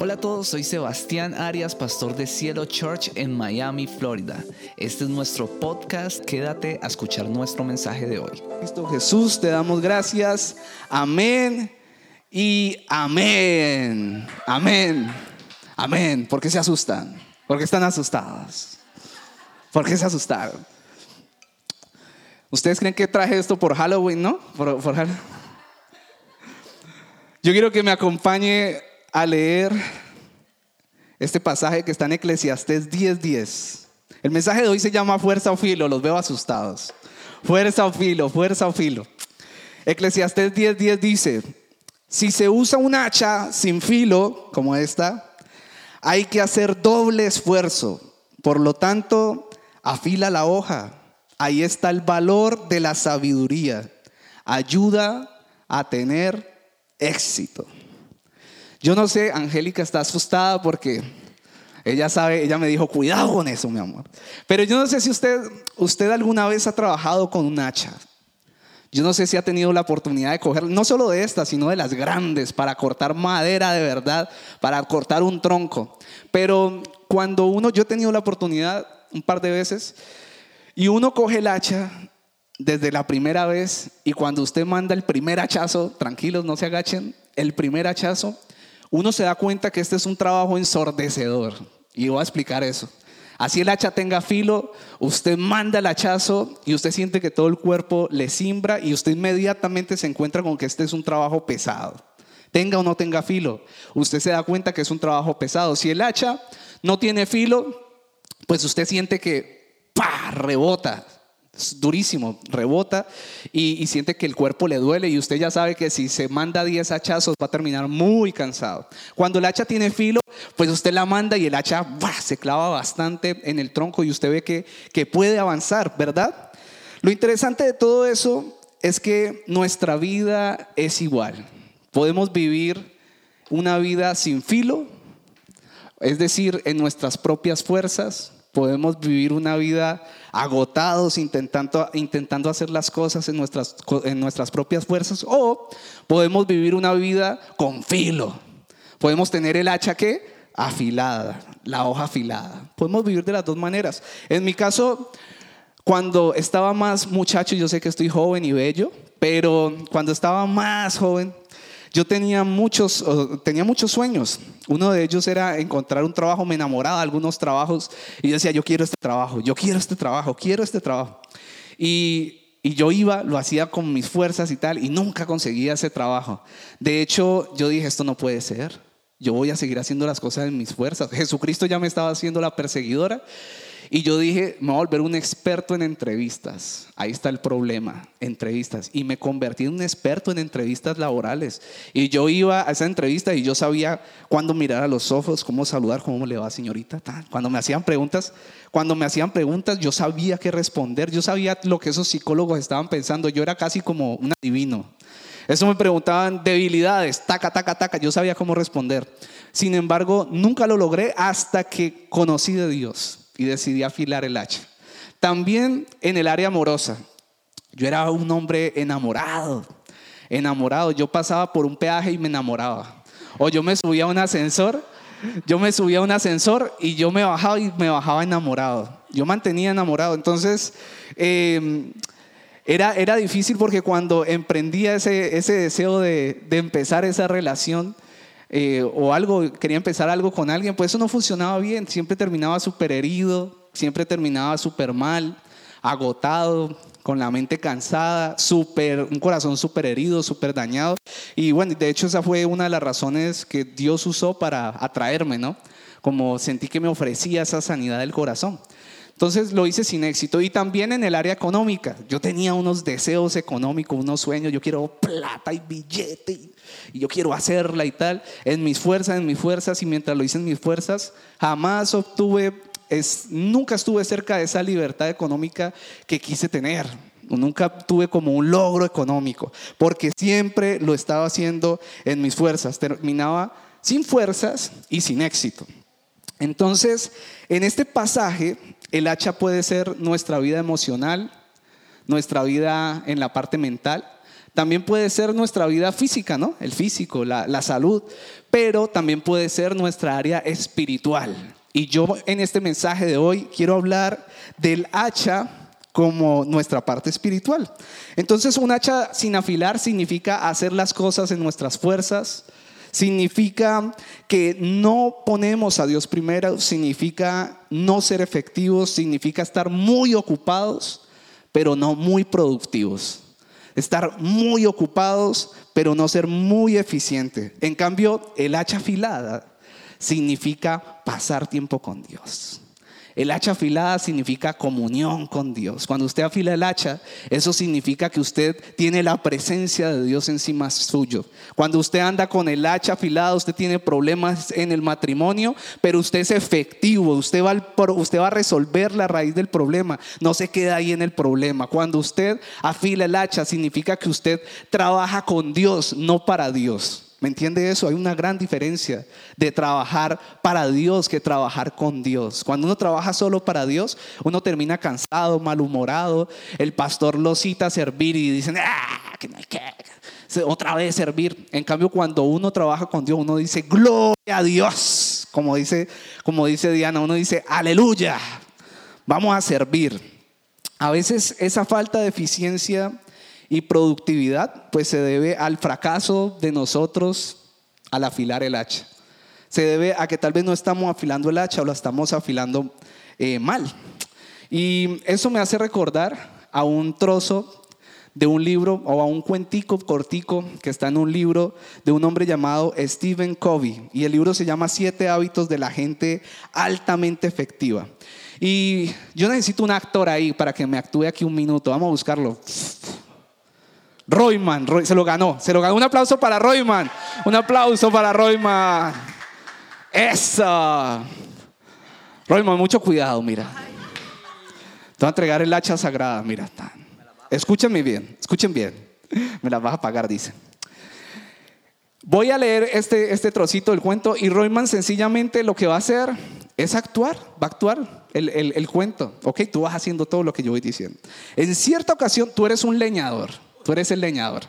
Hola a todos, soy Sebastián Arias, pastor de Cielo Church en Miami, Florida. Este es nuestro podcast, quédate a escuchar nuestro mensaje de hoy. Cristo Jesús, te damos gracias. Amén y amén. Amén. Amén. ¿Por qué se asustan? ¿Por qué están asustados? ¿Por qué se asustaron? ¿Ustedes creen que traje esto por Halloween, no? Por, por Yo quiero que me acompañe a leer este pasaje que está en Eclesiastés 10:10. El mensaje de hoy se llama Fuerza o Filo, los veo asustados. Fuerza o filo, fuerza o filo. Eclesiastés 10:10 dice, si se usa un hacha sin filo, como esta, hay que hacer doble esfuerzo. Por lo tanto, afila la hoja. Ahí está el valor de la sabiduría. Ayuda a tener éxito. Yo no sé, Angélica está asustada porque ella sabe, ella me dijo, cuidado con eso, mi amor. Pero yo no sé si usted, usted alguna vez ha trabajado con un hacha. Yo no sé si ha tenido la oportunidad de coger, no solo de estas, sino de las grandes, para cortar madera de verdad, para cortar un tronco. Pero cuando uno, yo he tenido la oportunidad un par de veces, y uno coge el hacha desde la primera vez, y cuando usted manda el primer hachazo, tranquilos, no se agachen, el primer hachazo, uno se da cuenta que este es un trabajo ensordecedor. Y voy a explicar eso. Así el hacha tenga filo, usted manda el hachazo y usted siente que todo el cuerpo le simbra y usted inmediatamente se encuentra con que este es un trabajo pesado. Tenga o no tenga filo, usted se da cuenta que es un trabajo pesado. Si el hacha no tiene filo, pues usted siente que ¡pa! rebota, durísimo, rebota y, siente que el cuerpo le duele y usted ya sabe que si se manda 10 hachazos va a terminar muy cansado. Cuando el hacha tiene filo, pues usted la manda y el hacha se clava bastante en el tronco y usted ve que, que puede avanzar, ¿verdad? Lo interesante de todo eso es que nuestra vida es igual. Podemos vivir una vida sin filo, es decir, en nuestras propias fuerzas. Podemos vivir una vida agotados intentando, intentando hacer las cosas en nuestras, en nuestras propias fuerzas o podemos vivir una vida con filo. Podemos tener el hacha que afilada, la hoja afilada. Podemos vivir de las dos maneras. En mi caso, cuando estaba más muchacho, yo sé que estoy joven y bello, pero cuando estaba más joven, yo tenía muchos, tenía muchos sueños. Uno de ellos era encontrar un trabajo, me enamoraba de algunos trabajos y decía, yo quiero este trabajo, yo quiero este trabajo, quiero este trabajo. Y, y yo iba, lo hacía con mis fuerzas y tal, y nunca conseguía ese trabajo. De hecho, yo dije, esto no puede ser. Yo voy a seguir haciendo las cosas en mis fuerzas. Jesucristo ya me estaba haciendo la perseguidora. Y yo dije, me voy a volver un experto en entrevistas. Ahí está el problema, entrevistas. Y me convertí en un experto en entrevistas laborales. Y yo iba a esa entrevista y yo sabía cuándo mirar a los ojos, cómo saludar, cómo le va señorita. Cuando me hacían preguntas, cuando me hacían preguntas, yo sabía qué responder. Yo sabía lo que esos psicólogos estaban pensando. Yo era casi como un adivino. Eso me preguntaban debilidades, taca, taca, taca. Yo sabía cómo responder. Sin embargo, nunca lo logré hasta que conocí de Dios y decidí afilar el hacha. También en el área amorosa. Yo era un hombre enamorado, enamorado. Yo pasaba por un peaje y me enamoraba. O yo me subía a un ascensor, yo me subía a un ascensor y yo me bajaba y me bajaba enamorado. Yo mantenía enamorado. Entonces, eh, era, era difícil porque cuando emprendía ese, ese deseo de, de empezar esa relación, eh, o algo, quería empezar algo con alguien, pues eso no funcionaba bien, siempre terminaba súper herido, siempre terminaba súper mal, agotado, con la mente cansada, super, un corazón súper herido, súper dañado. Y bueno, de hecho esa fue una de las razones que Dios usó para atraerme, ¿no? Como sentí que me ofrecía esa sanidad del corazón. Entonces lo hice sin éxito. Y también en el área económica. Yo tenía unos deseos económicos, unos sueños. Yo quiero plata y billete. Y yo quiero hacerla y tal. En mis fuerzas, en mis fuerzas. Y mientras lo hice en mis fuerzas, jamás obtuve, es, nunca estuve cerca de esa libertad económica que quise tener. Nunca tuve como un logro económico. Porque siempre lo estaba haciendo en mis fuerzas. Terminaba sin fuerzas y sin éxito. Entonces, en este pasaje, el hacha puede ser nuestra vida emocional, nuestra vida en la parte mental, también puede ser nuestra vida física, ¿no? El físico, la, la salud, pero también puede ser nuestra área espiritual. Y yo en este mensaje de hoy quiero hablar del hacha como nuestra parte espiritual. Entonces un hacha sin afilar significa hacer las cosas en nuestras fuerzas, significa que no ponemos a Dios primero, significa no ser efectivos, significa estar muy ocupados, pero no muy productivos. Estar muy ocupados, pero no ser muy eficiente. En cambio, el hacha afilada significa pasar tiempo con Dios. El hacha afilada significa comunión con Dios. Cuando usted afila el hacha, eso significa que usted tiene la presencia de Dios encima suyo. Cuando usted anda con el hacha afilada, usted tiene problemas en el matrimonio, pero usted es efectivo, usted va, usted va a resolver la raíz del problema, no se queda ahí en el problema. Cuando usted afila el hacha, significa que usted trabaja con Dios, no para Dios. ¿Me entiende eso? Hay una gran diferencia de trabajar para Dios que trabajar con Dios. Cuando uno trabaja solo para Dios, uno termina cansado, malhumorado. El pastor lo cita a servir y dicen, ¡ah! Que que. Otra vez servir. En cambio, cuando uno trabaja con Dios, uno dice, Gloria a Dios. Como dice, como dice Diana, uno dice, Aleluya. Vamos a servir. A veces esa falta de eficiencia y productividad, pues se debe al fracaso de nosotros al afilar el hacha. Se debe a que tal vez no estamos afilando el hacha o la estamos afilando eh, mal. Y eso me hace recordar a un trozo de un libro o a un cuentico cortico que está en un libro de un hombre llamado Stephen Covey. Y el libro se llama Siete hábitos de la gente altamente efectiva. Y yo necesito un actor ahí para que me actúe aquí un minuto. Vamos a buscarlo. Royman, se lo ganó, se lo ganó. Un aplauso para Royman, un aplauso para Royman. Eso. Royman, mucho cuidado, mira. Te voy a entregar el hacha sagrada, mira. Escúchenme bien, escuchen bien. Me la vas a pagar, dice. Voy a leer este, este trocito del cuento y Royman sencillamente lo que va a hacer es actuar, va a actuar el, el, el cuento. Ok, tú vas haciendo todo lo que yo voy diciendo. En cierta ocasión, tú eres un leñador tú eres el leñador.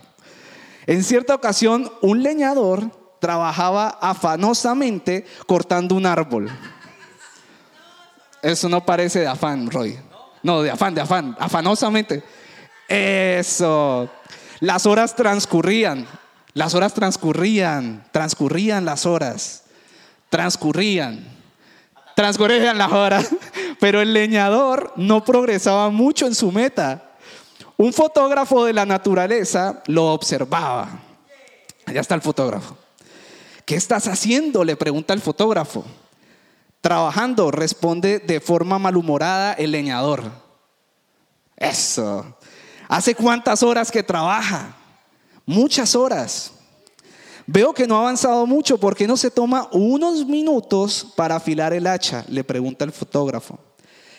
En cierta ocasión, un leñador trabajaba afanosamente cortando un árbol. Eso no parece de afán, Roy. No, de afán, de afán, afanosamente. Eso. Las horas transcurrían, las horas transcurrían, transcurrían las horas, transcurrían, transcurrían las horas, pero el leñador no progresaba mucho en su meta. Un fotógrafo de la naturaleza lo observaba. Allá está el fotógrafo. ¿Qué estás haciendo? Le pregunta el fotógrafo. Trabajando, responde de forma malhumorada el leñador. Eso. ¿Hace cuántas horas que trabaja? Muchas horas. Veo que no ha avanzado mucho. ¿Por qué no se toma unos minutos para afilar el hacha? Le pregunta el fotógrafo.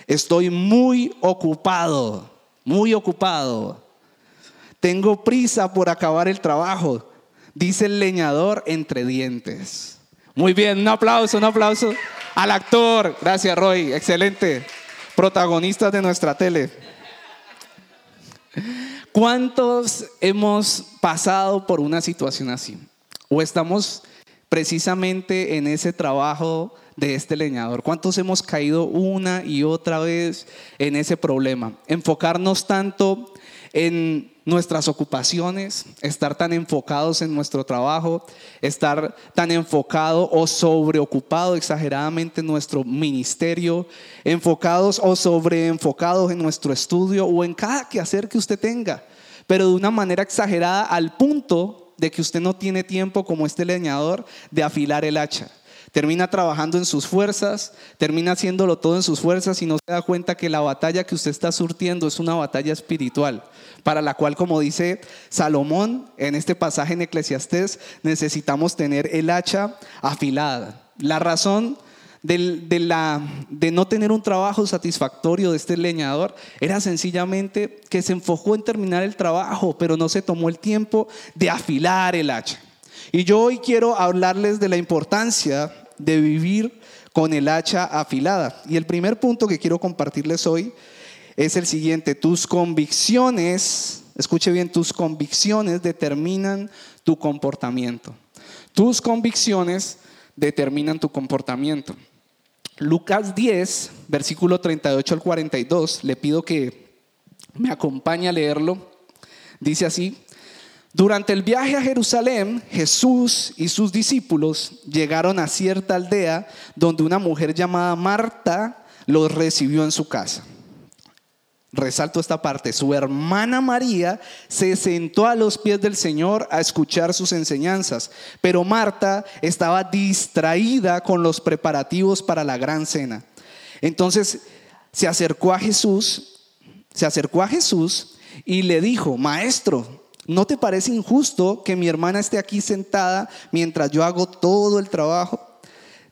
Estoy muy ocupado muy ocupado. Tengo prisa por acabar el trabajo, dice el leñador entre dientes. Muy bien, un aplauso, un aplauso al actor. Gracias, Roy. Excelente. Protagonista de nuestra tele. ¿Cuántos hemos pasado por una situación así? ¿O estamos precisamente en ese trabajo de este leñador? ¿Cuántos hemos caído una y otra vez en ese problema? Enfocarnos tanto en nuestras ocupaciones, estar tan enfocados en nuestro trabajo, estar tan enfocado o sobreocupado exageradamente en nuestro ministerio, enfocados o sobreenfocados en nuestro estudio o en cada quehacer que usted tenga, pero de una manera exagerada al punto de que usted no tiene tiempo como este leñador de afilar el hacha termina trabajando en sus fuerzas, termina haciéndolo todo en sus fuerzas y no se da cuenta que la batalla que usted está surtiendo es una batalla espiritual, para la cual, como dice Salomón en este pasaje en Eclesiastés, necesitamos tener el hacha afilada. La razón de, la, de no tener un trabajo satisfactorio de este leñador era sencillamente que se enfocó en terminar el trabajo, pero no se tomó el tiempo de afilar el hacha. Y yo hoy quiero hablarles de la importancia de vivir con el hacha afilada. Y el primer punto que quiero compartirles hoy es el siguiente, tus convicciones escuche bien, tus convicciones determinan tu comportamiento. Tus convicciones determinan tu comportamiento. Lucas 10, versículo 38 al 42, le pido que me acompañe a leerlo. Dice así, durante el viaje a Jerusalén, Jesús y sus discípulos llegaron a cierta aldea donde una mujer llamada Marta los recibió en su casa. Resalto esta parte, su hermana María se sentó a los pies del Señor a escuchar sus enseñanzas, pero Marta estaba distraída con los preparativos para la gran cena. Entonces se acercó a Jesús, se acercó a Jesús y le dijo, maestro, ¿no te parece injusto que mi hermana esté aquí sentada mientras yo hago todo el trabajo?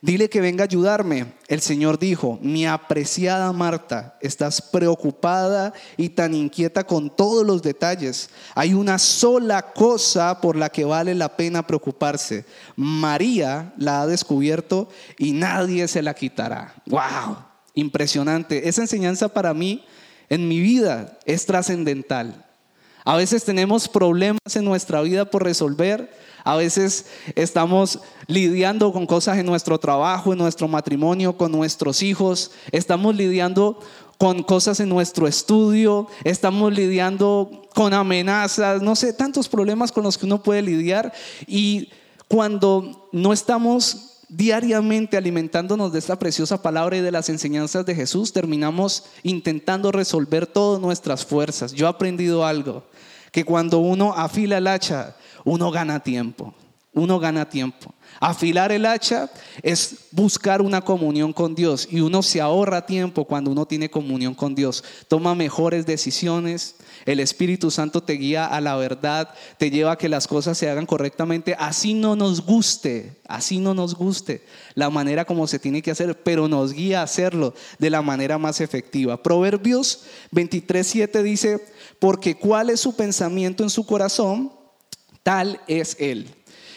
Dile que venga a ayudarme. El Señor dijo, mi apreciada Marta, estás preocupada y tan inquieta con todos los detalles. Hay una sola cosa por la que vale la pena preocuparse. María la ha descubierto y nadie se la quitará. ¡Wow! Impresionante. Esa enseñanza para mí en mi vida es trascendental. A veces tenemos problemas en nuestra vida por resolver a veces estamos lidiando con cosas en nuestro trabajo, en nuestro matrimonio, con nuestros hijos. Estamos lidiando con cosas en nuestro estudio. Estamos lidiando con amenazas. No sé, tantos problemas con los que uno puede lidiar. Y cuando no estamos diariamente alimentándonos de esta preciosa palabra y de las enseñanzas de Jesús, terminamos intentando resolver todas nuestras fuerzas. Yo he aprendido algo, que cuando uno afila el hacha, uno gana tiempo. Uno gana tiempo. Afilar el hacha es buscar una comunión con Dios y uno se ahorra tiempo cuando uno tiene comunión con Dios. Toma mejores decisiones. El Espíritu Santo te guía a la verdad, te lleva a que las cosas se hagan correctamente. Así no nos guste, así no nos guste la manera como se tiene que hacer, pero nos guía a hacerlo de la manera más efectiva. Proverbios 23:7 dice, porque cuál es su pensamiento en su corazón, Tal es Él.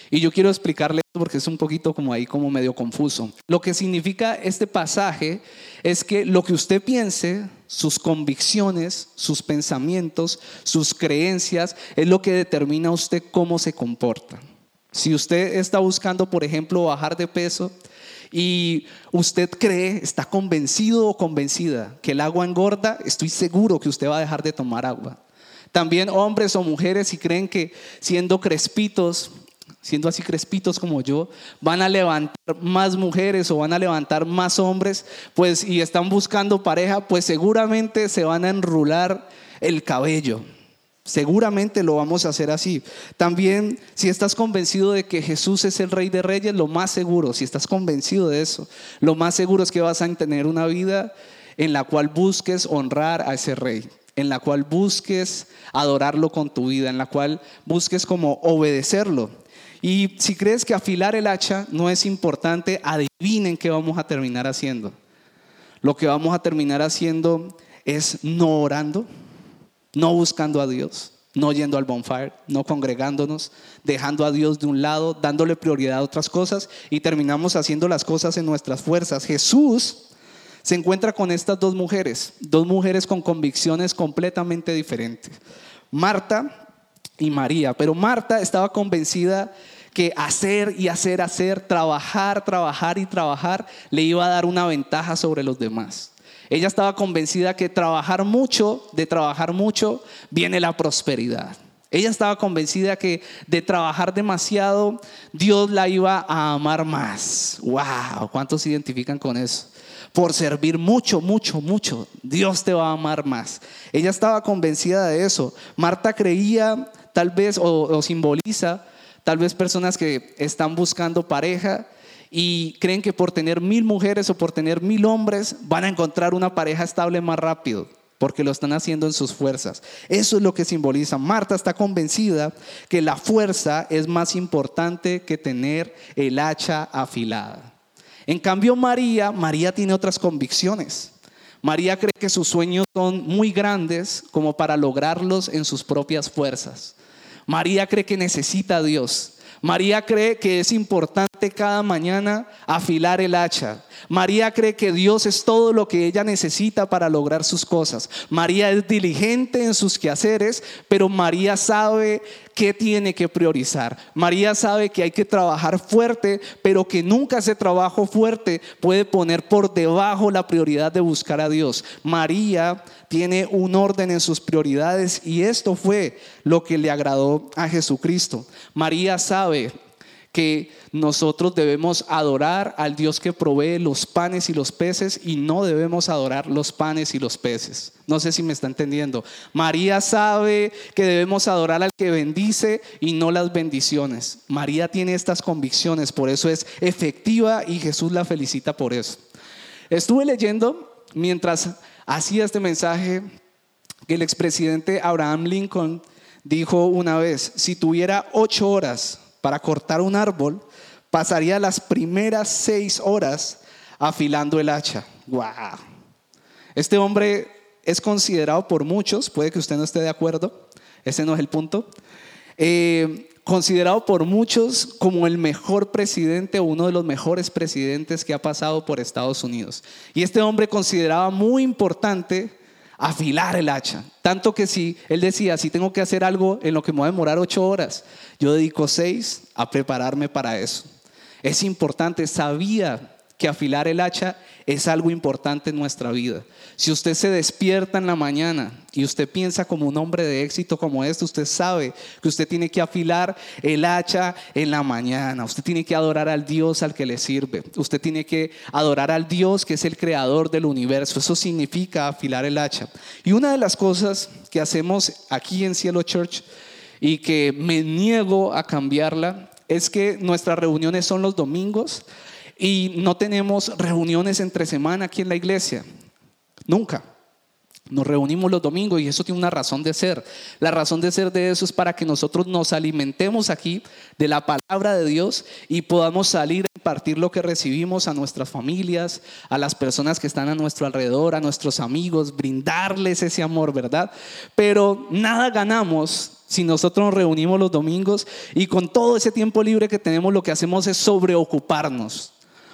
Y yo quiero explicarle porque es un poquito como ahí, como medio confuso. Lo que significa este pasaje es que lo que usted piense, sus convicciones, sus pensamientos, sus creencias, es lo que determina a usted cómo se comporta. Si usted está buscando, por ejemplo, bajar de peso y usted cree, está convencido o convencida que el agua engorda, estoy seguro que usted va a dejar de tomar agua. También hombres o mujeres si creen que siendo crespitos, siendo así crespitos como yo, van a levantar más mujeres o van a levantar más hombres, pues y están buscando pareja, pues seguramente se van a enrular el cabello. Seguramente lo vamos a hacer así. También, si estás convencido de que Jesús es el Rey de Reyes, lo más seguro, si estás convencido de eso, lo más seguro es que vas a tener una vida en la cual busques honrar a ese Rey en la cual busques adorarlo con tu vida, en la cual busques como obedecerlo. Y si crees que afilar el hacha no es importante, adivinen qué vamos a terminar haciendo. Lo que vamos a terminar haciendo es no orando, no buscando a Dios, no yendo al bonfire, no congregándonos, dejando a Dios de un lado, dándole prioridad a otras cosas y terminamos haciendo las cosas en nuestras fuerzas. Jesús se encuentra con estas dos mujeres, dos mujeres con convicciones completamente diferentes. Marta y María, pero Marta estaba convencida que hacer y hacer, hacer, trabajar, trabajar y trabajar le iba a dar una ventaja sobre los demás. Ella estaba convencida que trabajar mucho, de trabajar mucho, viene la prosperidad. Ella estaba convencida que de trabajar demasiado, Dios la iba a amar más. ¡Wow! ¿Cuántos se identifican con eso? Por servir mucho, mucho, mucho, Dios te va a amar más. Ella estaba convencida de eso. Marta creía, tal vez, o, simboliza, tal vez personas que están buscando pareja y creen que por tener mil mujeres o por tener mil hombres van a encontrar una pareja estable más rápido porque lo están haciendo en sus fuerzas. Eso es lo que simboliza. Marta está convencida que la fuerza es más importante que tener el hacha afilada. En cambio, María, María tiene otras convicciones. María cree que sus sueños son muy grandes como para lograrlos en sus propias fuerzas. María cree que necesita a Dios. María cree que es importante cada mañana afilar el hacha. María cree que Dios es todo lo que ella necesita para lograr sus cosas. María es diligente en sus quehaceres, pero María sabe qué tiene que priorizar. María sabe que hay que trabajar fuerte, pero que nunca ese trabajo fuerte puede poner por debajo la prioridad de buscar a Dios. María tiene un orden en sus prioridades y esto fue lo que le agradó a Jesucristo. María sabe que nosotros debemos adorar al Dios que provee los panes y los peces y no debemos adorar los panes y los peces. No sé si me está entendiendo. María sabe que debemos adorar al que bendice y no las bendiciones. María tiene estas convicciones, por eso es efectiva y Jesús la felicita por eso. Estuve leyendo mientras hacía este mensaje que el expresidente Abraham Lincoln dijo una vez, si tuviera ocho horas para cortar un árbol, pasaría las primeras seis horas afilando el hacha. ¡Wow! Este hombre es considerado por muchos, puede que usted no esté de acuerdo, ese no es el punto, eh, considerado por muchos como el mejor presidente o uno de los mejores presidentes que ha pasado por Estados Unidos. Y este hombre consideraba muy importante afilar el hacha. Tanto que si él decía, si tengo que hacer algo en lo que me voy a demorar ocho horas, yo dedico seis a prepararme para eso. Es importante, sabía que afilar el hacha es algo importante en nuestra vida. Si usted se despierta en la mañana y usted piensa como un hombre de éxito como este, usted sabe que usted tiene que afilar el hacha en la mañana. Usted tiene que adorar al Dios al que le sirve. Usted tiene que adorar al Dios que es el creador del universo. Eso significa afilar el hacha. Y una de las cosas que hacemos aquí en Cielo Church y que me niego a cambiarla es que nuestras reuniones son los domingos y no tenemos reuniones entre semana aquí en la iglesia. Nunca. Nos reunimos los domingos y eso tiene una razón de ser. La razón de ser de eso es para que nosotros nos alimentemos aquí de la palabra de Dios y podamos salir a impartir lo que recibimos a nuestras familias, a las personas que están a nuestro alrededor, a nuestros amigos, brindarles ese amor, ¿verdad? Pero nada ganamos si nosotros nos reunimos los domingos y con todo ese tiempo libre que tenemos lo que hacemos es sobreocuparnos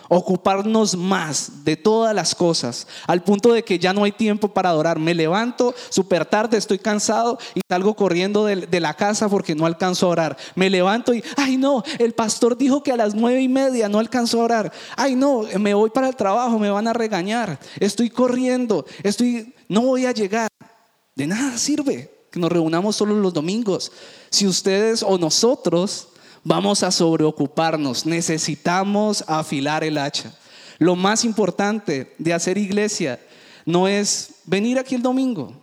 ocuparnos más de todas las cosas, al punto de que ya no hay tiempo para adorar. Me levanto súper tarde, estoy cansado y salgo corriendo de, la casa porque no alcanzo a orar. Me levanto y, ay no, el pastor dijo que a las nueve y media no alcanzo a orar. Ay no, me voy para el trabajo, me van a regañar. Estoy corriendo, estoy, no voy a llegar. De nada sirve que nos reunamos solo los domingos. Si ustedes o nosotros vamos a sobreocuparnos, necesitamos afilar el hacha. Lo más importante de hacer iglesia no es venir aquí el domingo,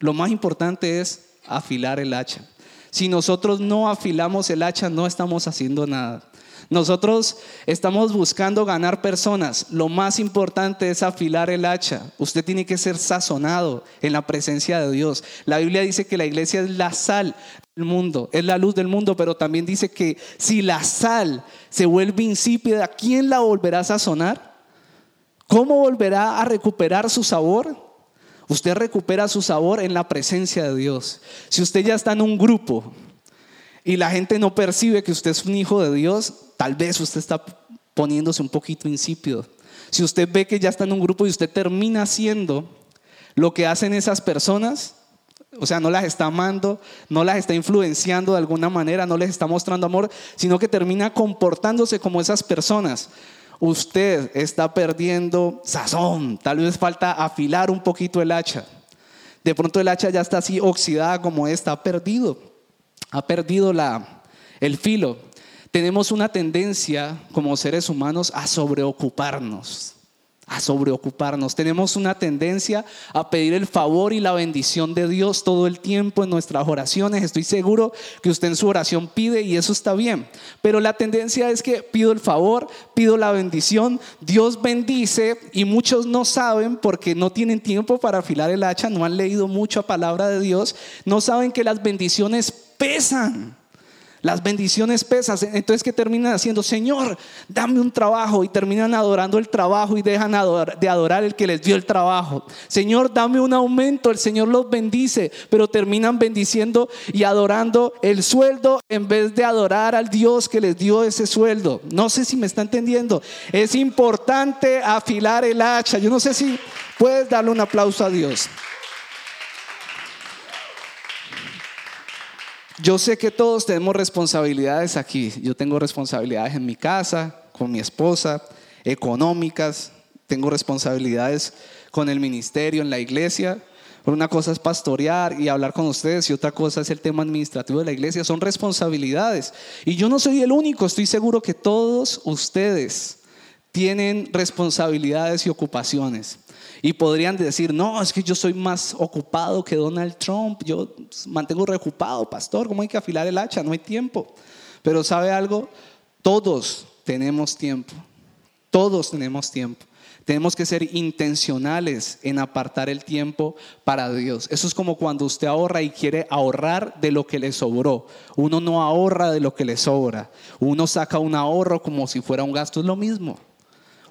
lo más importante es afilar el hacha. Si nosotros no afilamos el hacha, no estamos haciendo nada. Nosotros estamos buscando ganar personas. Lo más importante es afilar el hacha. Usted tiene que ser sazonado en la presencia de Dios. La Biblia dice que la iglesia es la sal mundo, es la luz del mundo, pero también dice que si la sal se vuelve insípida, ¿quién la volverá a sazonar? ¿Cómo volverá a recuperar su sabor? Usted recupera su sabor en la presencia de Dios. Si usted ya está en un grupo y la gente no percibe que usted es un hijo de Dios, tal vez usted está poniéndose un poquito insípido. Si usted ve que ya está en un grupo y usted termina haciendo lo que hacen esas personas, o sea, no las está amando, no las está influenciando de alguna manera, no les está mostrando amor, sino que termina comportándose como esas personas. Usted está perdiendo sazón, tal vez falta afilar un poquito el hacha. De pronto el hacha ya está así oxidada como esta, ha perdido, ha perdido la, el filo. Tenemos una tendencia como seres humanos a sobreocuparnos a sobreocuparnos. Tenemos una tendencia a pedir el favor y la bendición de Dios todo el tiempo en nuestras oraciones. Estoy seguro que usted en su oración pide y eso está bien. Pero la tendencia es que pido el favor, pido la bendición, Dios bendice y muchos no saben porque no tienen tiempo para afilar el hacha, no han leído mucha palabra de Dios, no saben que las bendiciones pesan. Las bendiciones pesan. Entonces, ¿qué terminan haciendo? Señor, dame un trabajo. Y terminan adorando el trabajo y dejan de adorar el que les dio el trabajo. Señor, dame un aumento. El Señor los bendice. Pero terminan bendiciendo y adorando el sueldo en vez de adorar al Dios que les dio ese sueldo. No sé si me está entendiendo. Es importante afilar el hacha. Yo no sé si puedes darle un aplauso a Dios. Yo sé que todos tenemos responsabilidades aquí. Yo tengo responsabilidades en mi casa, con mi esposa, económicas, tengo responsabilidades con el ministerio, en la iglesia. una cosa es pastorear y hablar con ustedes y otra cosa es el tema administrativo de la iglesia. Son responsabilidades. Y yo no soy el único, estoy seguro que todos ustedes tienen responsabilidades y ocupaciones. Y podrían decir, no, es que yo soy más ocupado que Donald Trump, yo mantengo reocupado, pastor, ¿cómo hay que afilar el hacha? No hay tiempo. Pero ¿sabe algo? Todos tenemos tiempo, todos tenemos tiempo. Tenemos que ser intencionales en apartar el tiempo para Dios. Eso es como cuando usted ahorra y quiere ahorrar de lo que le sobró. Uno no ahorra de lo que le sobra. Uno saca un ahorro como si fuera un gasto. Es lo mismo.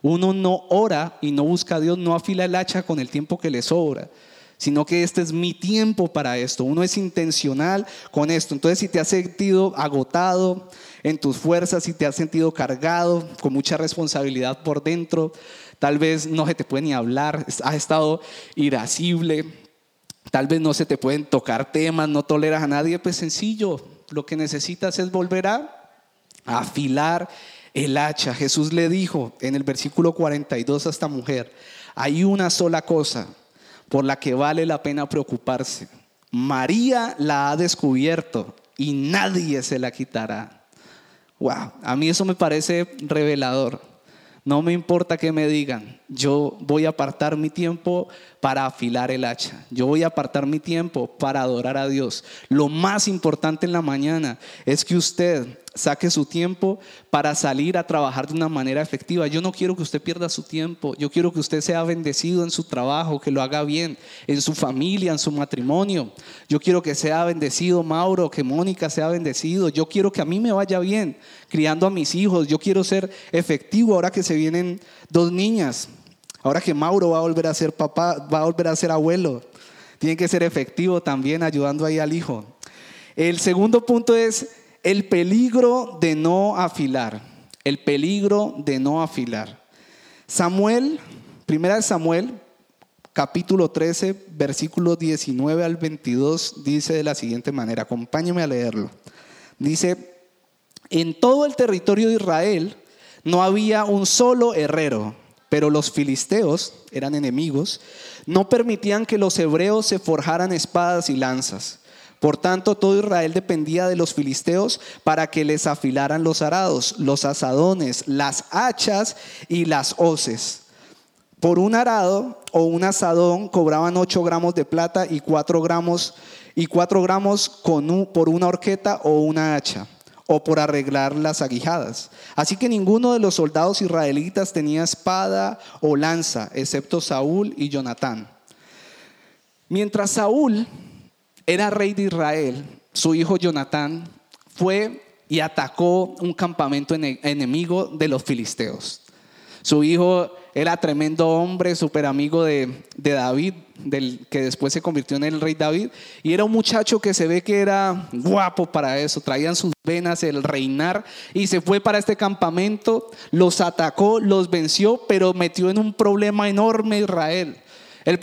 Uno no ora y no busca a Dios, no afila el hacha con el tiempo que le sobra, sino que este es mi tiempo para esto. Uno es intencional con esto. Entonces, si te has sentido agotado en tus fuerzas, si te has sentido cargado, con mucha responsabilidad por dentro, tal vez no se te puede ni hablar, has estado irascible, tal vez no se te pueden tocar temas, no toleras a nadie, pues sencillo, lo que necesitas es volver a afilar el hacha. Jesús le dijo en el versículo 42 a esta mujer, hay una sola cosa por la que vale la pena preocuparse. María la ha descubierto y nadie se la quitará. Wow, a mí eso me parece revelador. No me importa que me digan, yo voy a apartar mi tiempo para afilar el hacha. Yo voy a apartar mi tiempo para adorar a Dios. Lo más importante en la mañana es que usted saque su tiempo para salir a trabajar de una manera efectiva. Yo no quiero que usted pierda su tiempo. Yo quiero que usted sea bendecido en su trabajo, que lo haga bien, en su familia, en su matrimonio. Yo quiero que sea bendecido Mauro, que Mónica sea bendecido. Yo quiero que a mí me vaya bien criando a mis hijos. Yo quiero ser efectivo ahora que se vienen dos niñas. Ahora que Mauro va a volver a ser papá, va a volver a ser abuelo. Tiene que ser efectivo también ayudando ahí al hijo. El segundo punto es el peligro de no afilar. El peligro de no afilar. Samuel, primera de Samuel, capítulo 13, versículo 19 al 22, dice de la siguiente manera, acompáñeme a leerlo. Dice, en todo el territorio de Israel no había un solo herrero, pero los filisteos eran enemigos, no permitían que los hebreos se forjaran espadas y lanzas. Por tanto, todo Israel dependía de los filisteos para que les afilaran los arados, los asadones, las hachas y las hoces. Por un arado o un asadón cobraban 8 gramos de plata y 4 gramos, y 4 gramos por una horqueta o una hacha o por arreglar las aguijadas. Así que ninguno de los soldados israelitas tenía espada o lanza, excepto Saúl y Jonatán. Mientras Saúl era rey de Israel, su hijo Jonatán fue y atacó un campamento enemigo de los filisteos. Su hijo era tremendo hombre, súper amigo de, de, David, del que después se convirtió en el rey David, y era un muchacho que se ve que era guapo para eso, traían sus venas el reinar, y se fue para este campamento, los atacó, los venció, pero metió en un problema enorme Israel. El,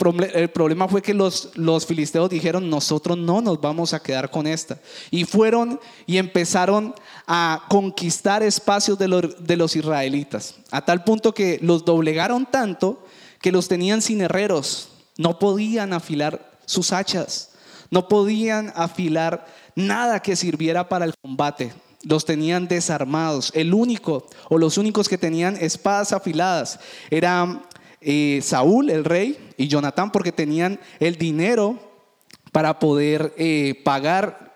problema fue que los, los filisteos dijeron, nosotros no nos vamos a quedar con esta. Y fueron y empezaron a conquistar espacios de de los israelitas, a tal punto que los doblegaron tanto que los tenían sin herreros, no podían afilar sus hachas, no podían afilar nada que sirviera para el combate. Los tenían desarmados. El único o los únicos que tenían espadas afiladas eran eh, Saúl, el rey, y Jonatán, porque tenían el dinero para poder eh, pagar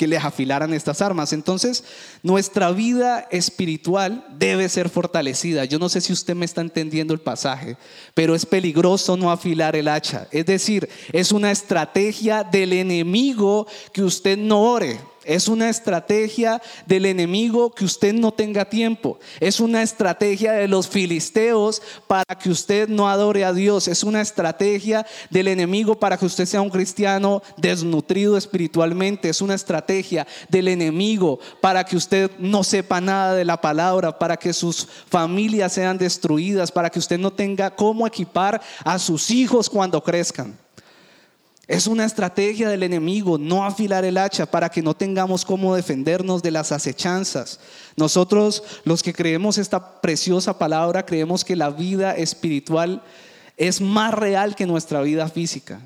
que les afilaran estas armas. Entonces, nuestra vida espiritual debe ser fortalecida. Yo no sé si usted me está entendiendo el pasaje, pero es peligroso no afilar el hacha. Es decir, es una estrategia del enemigo que usted no ore Es una estrategia del enemigo que usted no tenga tiempo. Es una estrategia de los filisteos para que usted no adore a Dios. Es una estrategia del enemigo para que usted sea un cristiano desnutrido espiritualmente. Es una estrategia del enemigo para que usted no sepa nada de la palabra, para que sus familias sean destruidas, para que usted no tenga cómo equipar a sus hijos cuando crezcan. Es una estrategia del enemigo no afilar el hacha para que no tengamos cómo defendernos de las acechanzas. Nosotros, los que creemos esta preciosa palabra, creemos que la vida espiritual es más real que nuestra vida física.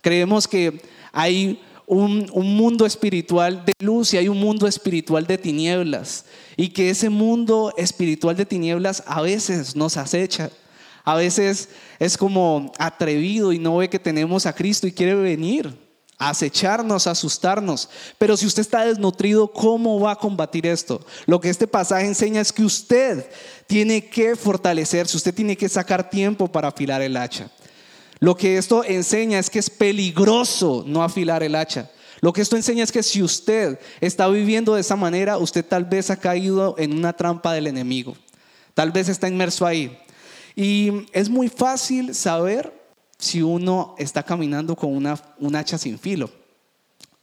Creemos que hay un, mundo espiritual de luz y hay un mundo espiritual de tinieblas. Y que ese mundo espiritual de tinieblas a veces nos acecha a veces es como atrevido y no ve que tenemos a Cristo y quiere venir a acecharnos, a asustarnos. Pero si usted está desnutrido, ¿cómo va a combatir esto? Lo que este pasaje enseña es que usted tiene que fortalecerse, usted tiene que sacar tiempo para afilar el hacha. Lo que esto enseña es que es peligroso no afilar el hacha. Lo que esto enseña es que si usted está viviendo de esa manera, usted tal vez ha caído en una trampa del enemigo. Tal vez está inmerso ahí. Y es muy fácil saber si uno está caminando con una, un hacha sin filo.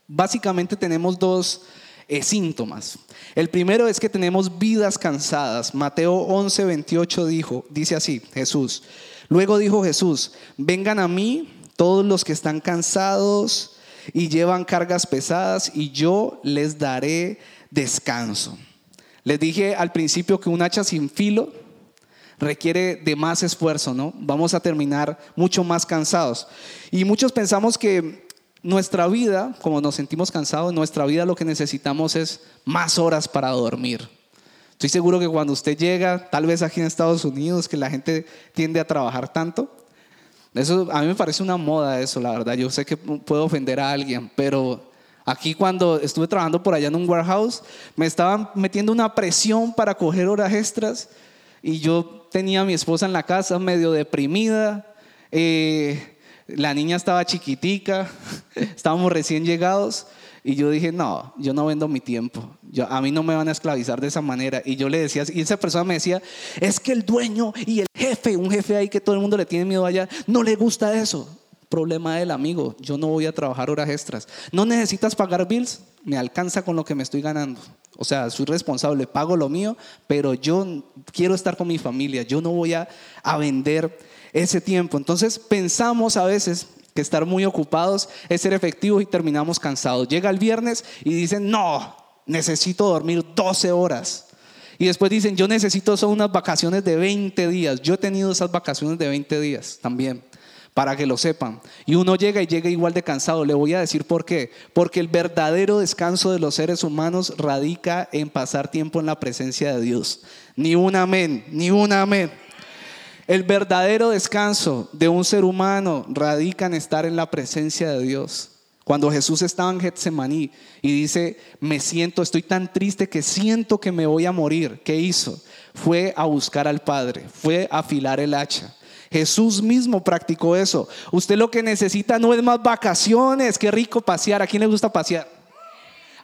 Básicamente tenemos dos eh, síntomas. El primero es que tenemos vidas cansadas. Mateo 11, 28 dijo, dice así, Jesús. Luego dijo Jesús, vengan a mí todos los que están cansados y llevan cargas pesadas y yo les daré descanso. Les dije al principio que un hacha sin filo requiere de más esfuerzo, ¿no? Vamos a terminar mucho más cansados. Y muchos pensamos que nuestra vida, como nos sentimos cansados, nuestra vida lo que necesitamos es más horas para dormir. Estoy seguro que cuando usted llega, tal vez aquí en Estados Unidos, que la gente tiende a trabajar tanto, eso a mí me parece una moda eso, la verdad. Yo sé que puedo ofender a alguien, pero aquí cuando estuve trabajando por allá en un warehouse, me estaban metiendo una presión para coger horas extras y yo tenía a mi esposa en la casa medio deprimida, eh, la niña estaba chiquitica, estábamos recién llegados y yo dije, no, yo no vendo mi tiempo, yo, a mí no me van a esclavizar de esa manera. Y yo le decía, y esa persona me decía, es que el dueño y el jefe, un jefe ahí que todo el mundo le tiene miedo allá, no le gusta eso. Problema del amigo, yo no voy a trabajar horas extras. ¿No necesitas pagar bills? Me alcanza con lo que me estoy ganando. O sea, soy responsable, pago lo mío, pero yo quiero estar con mi familia, yo no voy a, vender ese tiempo. Entonces pensamos a veces que estar muy ocupados es ser efectivos y terminamos cansados. Llega el viernes y dicen, no, necesito dormir 12 horas. Y después dicen, yo necesito son unas vacaciones de 20 días. Yo he tenido esas vacaciones de 20 días también para que lo sepan. Y uno llega y llega igual de cansado. Le voy a decir por qué. Porque el verdadero descanso de los seres humanos radica en pasar tiempo en la presencia de Dios. Ni un amén, ni un amén. El verdadero descanso de un ser humano radica en estar en la presencia de Dios. Cuando Jesús estaba en Getsemaní y dice, me siento, estoy tan triste que siento que me voy a morir. ¿Qué hizo? Fue a buscar al Padre, fue a afilar el hacha. Jesús mismo practicó eso. Usted lo que necesita no es más vacaciones, qué rico pasear. ¿A quién le gusta pasear?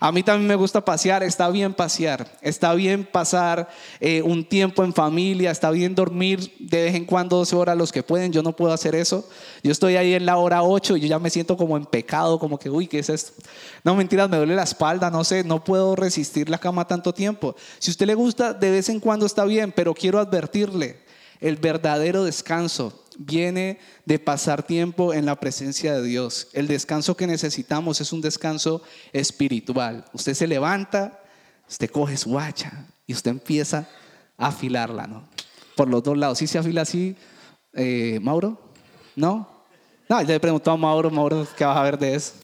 A mí también me gusta pasear, está bien pasear, está bien pasar eh, un tiempo en familia, está bien dormir de vez en cuando 12 horas los que pueden, yo no puedo hacer eso. Yo estoy ahí en la hora 8 y yo ya me siento como en pecado, como que, uy, ¿qué es esto? No, mentiras, me duele la espalda, no sé, no puedo resistir la cama tanto tiempo. Si a usted le gusta, de vez en cuando está bien, pero quiero advertirle, el verdadero descanso viene de pasar tiempo en la presencia de Dios. El descanso que necesitamos es un descanso espiritual. Usted se levanta, usted coge su hacha y usted empieza a afilarla, ¿no? Por los dos lados. ¿Sí se afila así, eh, Mauro? ¿No? No, le preguntó a Mauro, Mauro, ¿qué vas a ver de eso?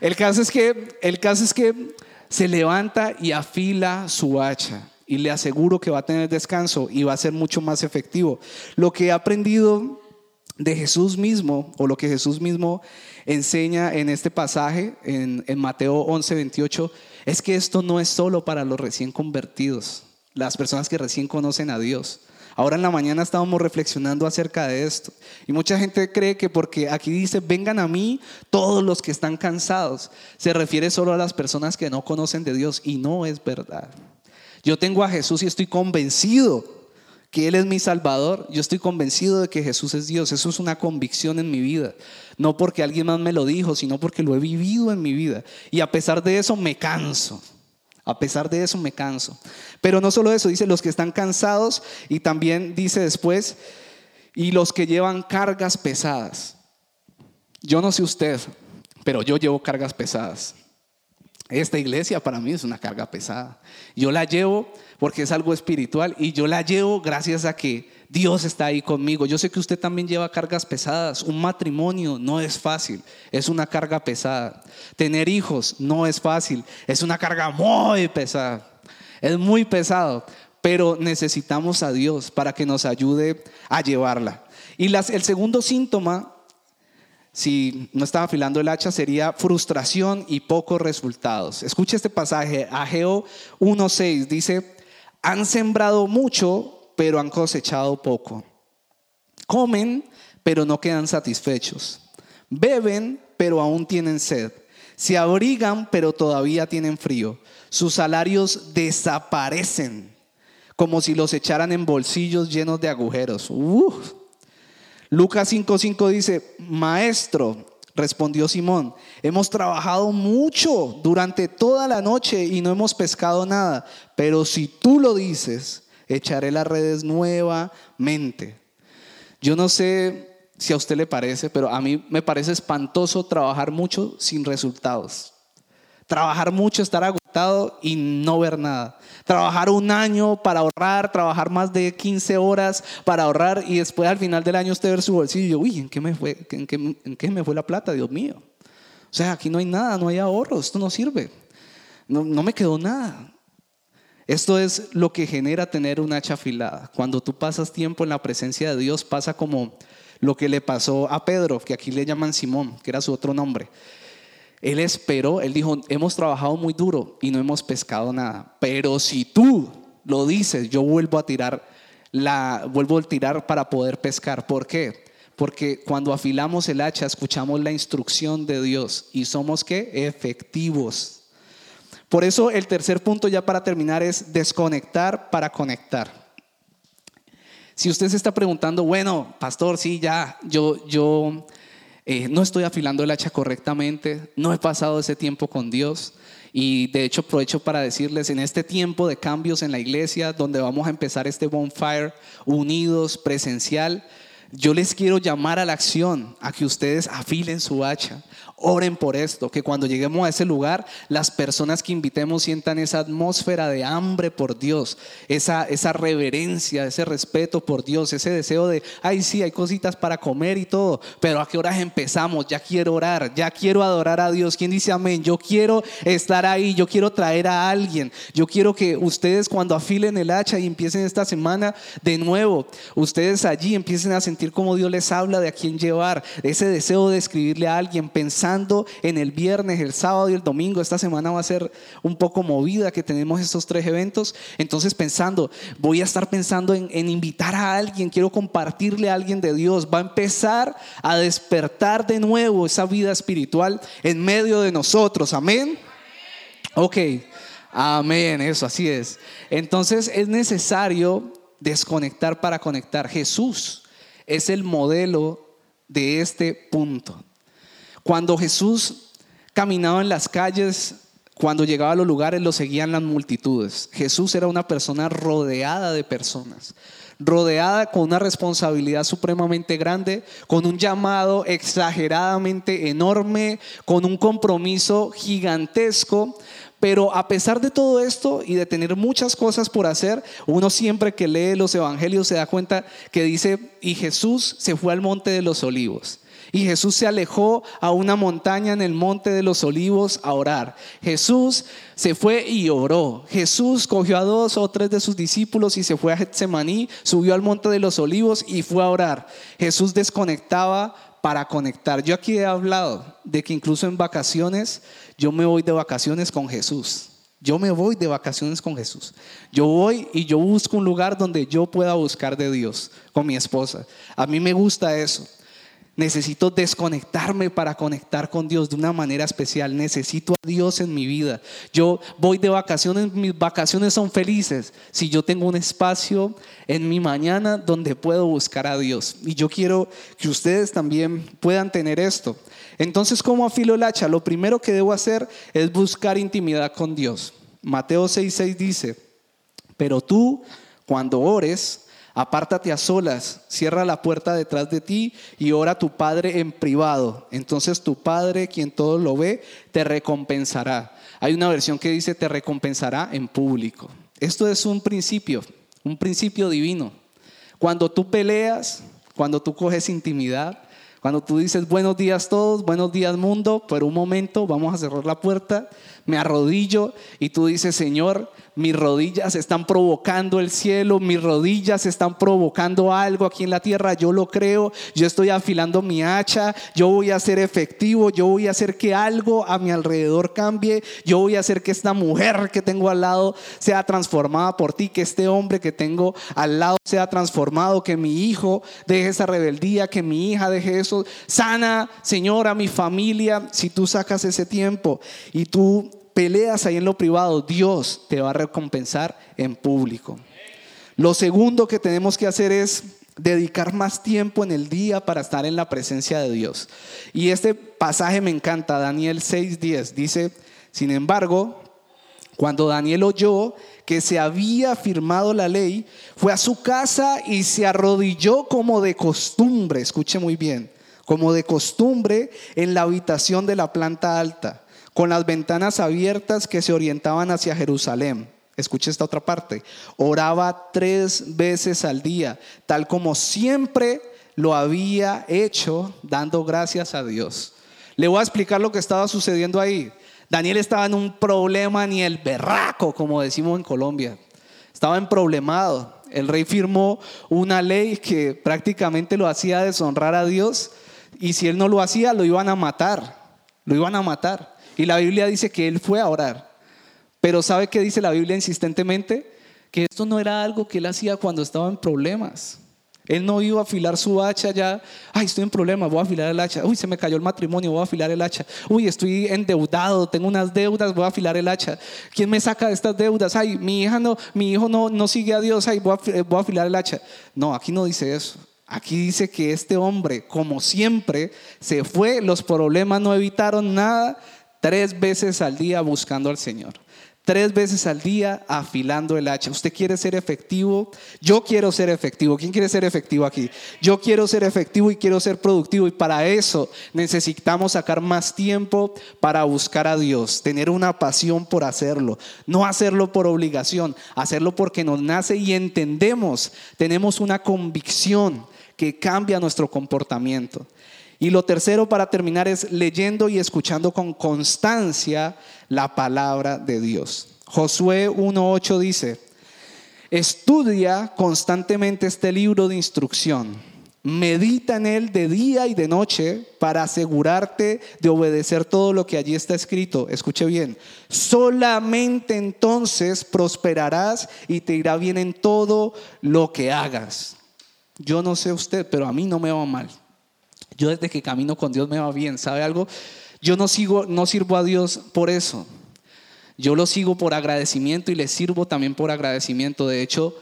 El caso es que, el caso es que se levanta y afila su hacha y le aseguro que va a tener descanso y va a ser mucho más efectivo. Lo que he aprendido de Jesús mismo, o lo que Jesús mismo enseña en este pasaje, en, Mateo 11, 28, es que esto no es solo para los recién convertidos, las personas que recién conocen a Dios. Ahora en la mañana estábamos reflexionando acerca de esto. Y mucha gente cree que porque aquí dice, vengan a mí todos los que están cansados, se refiere solo a las personas que no conocen de Dios. Y no es verdad. Yo tengo a Jesús y estoy convencido que Él es mi Salvador. Yo estoy convencido de que Jesús es Dios. Eso es una convicción en mi vida. No porque alguien más me lo dijo, sino porque lo he vivido en mi vida. Y a pesar de eso me canso. A pesar de eso me canso. Pero no solo eso, dice los que están cansados y también dice después, y los que llevan cargas pesadas. Yo no sé usted, pero yo llevo cargas pesadas. Esta iglesia para mí es una carga pesada. Yo la llevo porque es algo espiritual y yo la llevo gracias a que Dios está ahí conmigo. Yo sé que usted también lleva cargas pesadas. Un matrimonio no es fácil, es una carga pesada. Tener hijos no es fácil, es una carga muy pesada. Es muy pesado, pero necesitamos a Dios para que nos ayude a llevarla. Y el segundo síntoma si no estaba afilando el hacha, sería frustración y pocos resultados. Escuche este pasaje, Ageo 1.6, dice, han sembrado mucho, pero han cosechado poco. Comen, pero no quedan satisfechos. Beben, pero aún tienen sed. Se abrigan, pero todavía tienen frío. Sus salarios desaparecen, como si los echaran en bolsillos llenos de agujeros. Lucas 5:5 dice, Maestro, respondió Simón, hemos trabajado mucho durante toda la noche y no hemos pescado nada, pero si tú lo dices, echaré las redes nuevamente. Yo no sé si a usted le parece, pero a mí me parece espantoso trabajar mucho sin resultados. Trabajar mucho, estar agotado y no ver nada trabajar un año para ahorrar, trabajar más de 15 horas para ahorrar y después al final del año usted ver su bolsillo, uy, ¿en qué me fue, en qué, me fue la plata, Dios mío? O sea, aquí no hay nada, no hay ahorro, esto no sirve. No, no me quedó nada. Esto es lo que genera tener una hacha afilada. Cuando tú pasas tiempo en la presencia de Dios, pasa como lo que le pasó a Pedro, que aquí le llaman Simón, que era su otro nombre. Él esperó, él dijo, hemos trabajado muy duro y no hemos pescado nada, pero si tú lo dices, yo vuelvo a tirar la vuelvo a tirar para poder pescar. ¿Por qué? Porque cuando afilamos el hacha escuchamos la instrucción de Dios y somos qué? Efectivos. Por eso el tercer punto ya para terminar es desconectar para conectar. Si usted se está preguntando, bueno, pastor, sí, ya, yo, yo eh, no estoy afilando el hacha correctamente, no he pasado ese tiempo con Dios. Y de hecho aprovecho para decirles, en este tiempo de cambios en la iglesia, donde vamos a empezar este bonfire unidos, presencial, yo les quiero llamar a la acción, a que ustedes afilen su hacha, Oren por esto, que cuando lleguemos a ese lugar, las personas que invitemos sientan esa atmósfera de hambre por Dios, esa, esa reverencia, ese respeto por Dios, ese deseo de, ay, sí, hay cositas para comer y todo, pero ¿a qué horas empezamos? Ya quiero orar, ya quiero adorar a Dios. ¿Quién dice amén? Yo quiero estar ahí, yo quiero traer a alguien, yo quiero que ustedes cuando afilen el hacha y empiecen esta semana de nuevo, ustedes allí empiecen a sentir como Dios les habla de a quién llevar, ese deseo de escribirle a alguien, pensar en el viernes, el sábado y el domingo. Esta semana va a ser un poco movida que tenemos estos tres eventos. Entonces pensando, voy a estar pensando en, en invitar a alguien, quiero compartirle a alguien de Dios. Va a empezar a despertar de nuevo esa vida espiritual en medio de nosotros. Amén. Ok, amén, eso, así es. Entonces es necesario desconectar para conectar. Jesús es el modelo de este punto. Cuando Jesús caminaba en las calles, cuando llegaba a los lugares, lo seguían las multitudes. Jesús era una persona rodeada de personas, rodeada con una responsabilidad supremamente grande, con un llamado exageradamente enorme, con un compromiso gigantesco. Pero a pesar de todo esto y de tener muchas cosas por hacer, uno siempre que lee los evangelios se da cuenta que dice, y Jesús se fue al monte de los olivos. Y Jesús se alejó a una montaña en el monte de los olivos a orar. Jesús se fue y oró. Jesús cogió a dos o tres de sus discípulos y se fue a Getsemaní, subió al monte de los olivos y fue a orar. Jesús desconectaba para conectar. Yo aquí he hablado de que incluso en vacaciones yo me voy de vacaciones con Jesús. Yo me voy de vacaciones con Jesús. Yo voy y yo busco un lugar donde yo pueda buscar de Dios con mi esposa. A mí me gusta eso. Necesito desconectarme para conectar con Dios de una manera especial. Necesito a Dios en mi vida. Yo voy de vacaciones, mis vacaciones son felices si yo tengo un espacio en mi mañana donde puedo buscar a Dios. Y yo quiero que ustedes también puedan tener esto. Entonces, ¿cómo afilo el hacha? Lo primero que debo hacer es buscar intimidad con Dios. Mateo 6:6 dice, pero tú, cuando ores, Apártate a solas, cierra la puerta detrás de ti y ora a tu Padre en privado. Entonces tu Padre, quien todo lo ve, te recompensará. Hay una versión que dice te recompensará en público. Esto es un principio, un principio divino. Cuando tú peleas, cuando tú coges intimidad, cuando tú dices buenos días todos, buenos días mundo, por un momento vamos a cerrar la puerta, me arrodillo y tú dices, Señor, mis rodillas están provocando el cielo, mis rodillas están provocando algo aquí en la tierra, yo lo creo, yo estoy afilando mi hacha, yo voy a ser efectivo, yo voy a hacer que algo a mi alrededor cambie, yo voy a hacer que esta mujer que tengo al lado sea transformada por ti, que este hombre que tengo al lado sea transformado, que mi hijo deje esa rebeldía, que mi hija deje eso, sana, Señor, a mi familia, si tú sacas ese tiempo y tú peleas ahí en lo privado, Dios te va a recompensar en público. Lo segundo que tenemos que hacer es dedicar más tiempo en el día para estar en la presencia de Dios. Y este pasaje me encanta, Daniel 6:10, dice, sin embargo, cuando Daniel oyó que se había firmado la ley, fue a su casa y se arrodilló como de costumbre, escuche muy bien, como de costumbre en la habitación de la planta alta con las ventanas abiertas que se orientaban hacia Jerusalén. Escuche esta otra parte. Oraba tres veces al día, tal como siempre lo había hecho, dando gracias a Dios. Le voy a explicar lo que estaba sucediendo ahí. Daniel estaba en un problema ni el berraco, como decimos en Colombia. Estaba en problemado. El rey firmó una ley que prácticamente lo hacía deshonrar a Dios y si él no lo hacía lo iban a matar. Lo iban a matar. Y la Biblia dice que él fue a orar. Pero ¿sabe qué dice la Biblia insistentemente? Que esto no era algo que él hacía cuando estaba en problemas. Él no iba a afilar su hacha ya, ay, estoy en problemas, voy a afilar el hacha. Uy, se me cayó el matrimonio, voy a afilar el hacha. Uy, estoy endeudado, tengo unas deudas, voy a afilar el hacha. ¿Quién me saca de estas deudas? Ay, mi hija no, mi hijo no, no sigue a Dios, ay, voy a, voy a afilar el hacha. No, aquí no dice eso. Aquí dice que este hombre, como siempre, se fue, los problemas no evitaron nada, Tres veces al día buscando al Señor. Tres veces al día afilando el hacha. ¿Usted quiere ser efectivo? Yo quiero ser efectivo. ¿Quién quiere ser efectivo aquí? Yo quiero ser efectivo y quiero ser productivo. Y para eso necesitamos sacar más tiempo para buscar a Dios. Tener una pasión por hacerlo. No hacerlo por obligación. Hacerlo porque nos nace y entendemos. Tenemos una convicción que cambia nuestro comportamiento. Y lo tercero para terminar es leyendo y escuchando con constancia la palabra de Dios. Josué 1.8 dice, estudia constantemente este libro de instrucción, medita en él de día y de noche para asegurarte de obedecer todo lo que allí está escrito. Escuche bien, solamente entonces prosperarás y te irá bien en todo lo que hagas. Yo no sé usted, pero a mí no me va mal. Yo desde que camino con Dios me va bien, ¿sabe algo? Yo no sigo no sirvo a Dios por eso. Yo lo sigo por agradecimiento y le sirvo también por agradecimiento. De hecho,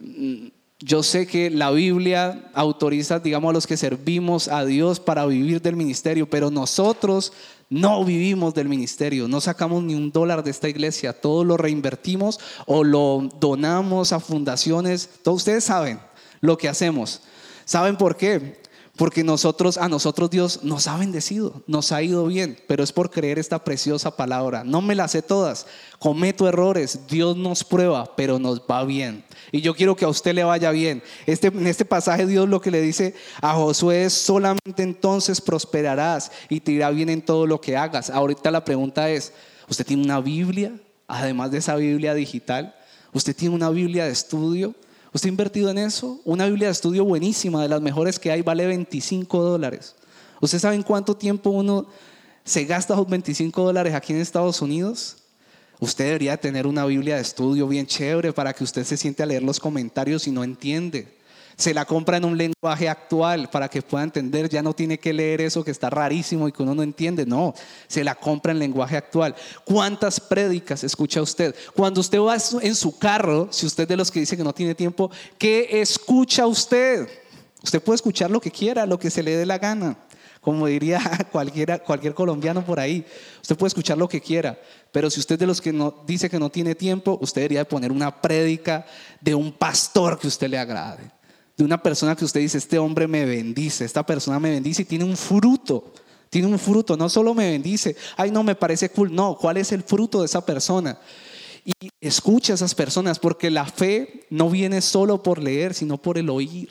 mm, yo sé que la Biblia autoriza, digamos, a los que servimos a Dios para vivir del ministerio, pero nosotros no vivimos del ministerio, no sacamos ni un dólar de esta iglesia, todo lo reinvertimos o lo donamos a fundaciones. Todos ustedes saben lo que hacemos. ¿Saben por qué? Porque nosotros, a nosotros Dios nos ha bendecido, nos ha ido bien, pero es por creer esta preciosa palabra. No me la sé todas, cometo errores, Dios nos prueba, pero nos va bien. Y yo quiero que a usted le vaya bien. Este, en este pasaje Dios lo que le dice a Josué es, solamente entonces prosperarás y te irá bien en todo lo que hagas. Ahorita la pregunta es, ¿usted tiene una Biblia? Además de esa Biblia digital, ¿usted tiene una Biblia de estudio? ¿Usted ha invertido en eso? Una Biblia de estudio buenísima, de las mejores que hay, vale 25 dólares. ¿Usted sabe en cuánto tiempo uno se gasta esos 25 dólares aquí en Estados Unidos? Usted debería tener una Biblia de estudio bien chévere para que usted se siente a leer los comentarios y no entiende. Se la compra en un lenguaje actual para que pueda entender. Ya no tiene que leer eso que está rarísimo y que uno no entiende. No, se la compra en lenguaje actual. ¿Cuántas prédicas escucha usted? Cuando usted va en su carro, si usted de los que dice que no tiene tiempo, ¿qué escucha usted? Usted puede escuchar lo que quiera, lo que se le dé la gana como diría cualquiera, cualquier colombiano por ahí. Usted puede escuchar lo que quiera, pero si usted de los que no, dice que no tiene tiempo, usted debería poner una prédica de un pastor que usted le agrade, de una persona que usted dice, este hombre me bendice, esta persona me bendice y tiene un fruto. Tiene un fruto, no solo me bendice, ay no, me parece cool, no, ¿cuál es el fruto de esa persona? Y escucha a esas personas porque la fe no viene solo por leer, sino por el oír.